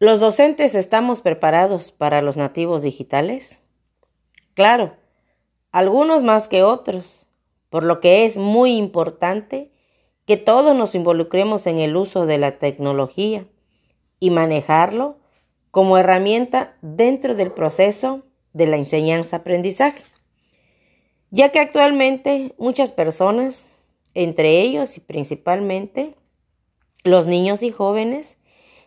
¿Los docentes estamos preparados para los nativos digitales? Claro, algunos más que otros, por lo que es muy importante que todos nos involucremos en el uso de la tecnología y manejarlo como herramienta dentro del proceso de la enseñanza-aprendizaje, ya que actualmente muchas personas, entre ellos y principalmente los niños y jóvenes,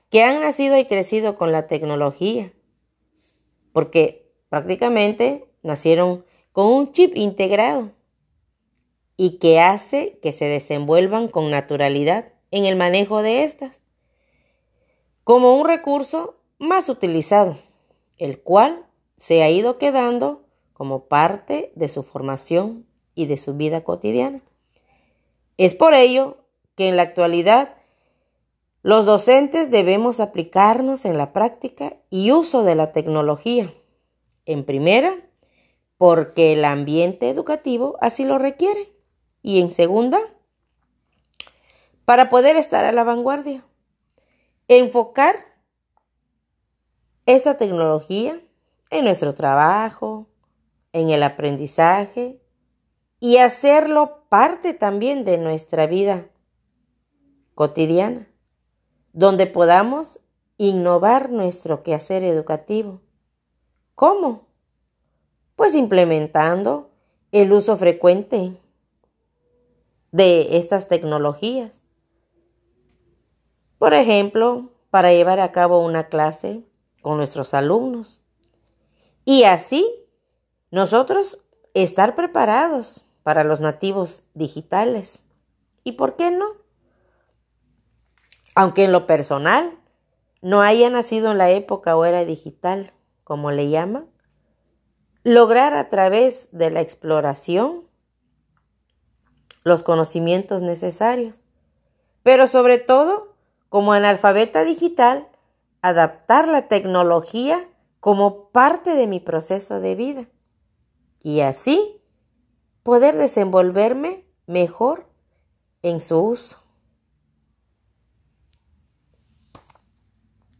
que han nacido y crecido con la tecnología, porque prácticamente nacieron con un chip integrado y que hace que se desenvuelvan con naturalidad en el manejo de estas, como un recurso más utilizado, el cual se ha ido quedando como parte de su formación y de su vida cotidiana. Es por ello que en la actualidad los docentes debemos aplicarnos en la práctica y uso de la tecnología. En primera, porque el ambiente educativo así lo requiere. Y en segunda, para poder estar a la vanguardia. Enfocar esa tecnología en nuestro trabajo, en el aprendizaje y hacerlo parte también de nuestra vida cotidiana donde podamos innovar nuestro quehacer educativo. ¿Cómo? Pues implementando el uso frecuente de estas tecnologías. Por ejemplo, para llevar a cabo una clase con nuestros alumnos. Y así nosotros estar preparados para los nativos digitales. ¿Y por qué no? Aunque en lo personal no haya nacido en la época o era digital, como le llaman, lograr a través de la exploración los conocimientos necesarios, pero sobre todo, como analfabeta digital, adaptar la tecnología como parte de mi proceso de vida y así poder desenvolverme mejor en su uso.